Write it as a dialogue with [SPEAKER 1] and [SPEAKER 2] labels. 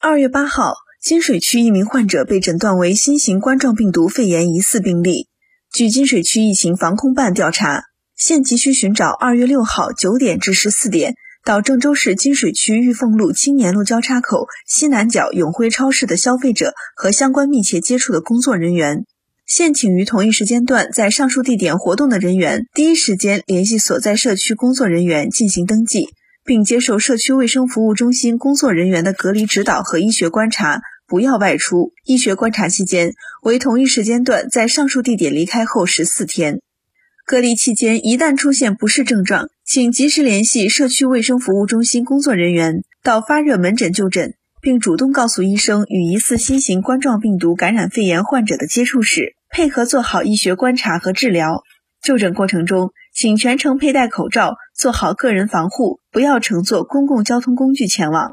[SPEAKER 1] 二月八号，金水区一名患者被诊断为新型冠状病毒肺炎疑似病例。据金水区疫情防控办调查，现急需寻找二月六号九点至十四点到郑州市金水区玉凤路青年路交叉口西南角永辉超市的消费者和相关密切接触的工作人员。现请于同一时间段在上述地点活动的人员，第一时间联系所在社区工作人员进行登记。并接受社区卫生服务中心工作人员的隔离指导和医学观察，不要外出。医学观察期间为同一时间段在上述地点离开后十四天。隔离期间一旦出现不适症状，请及时联系社区卫生服务中心工作人员到发热门诊就诊，并主动告诉医生与疑似新型冠状病毒感染肺炎患者的接触史，配合做好医学观察和治疗。就诊过程中，请全程佩戴口罩，做好个人防护，不要乘坐公共交通工具前往。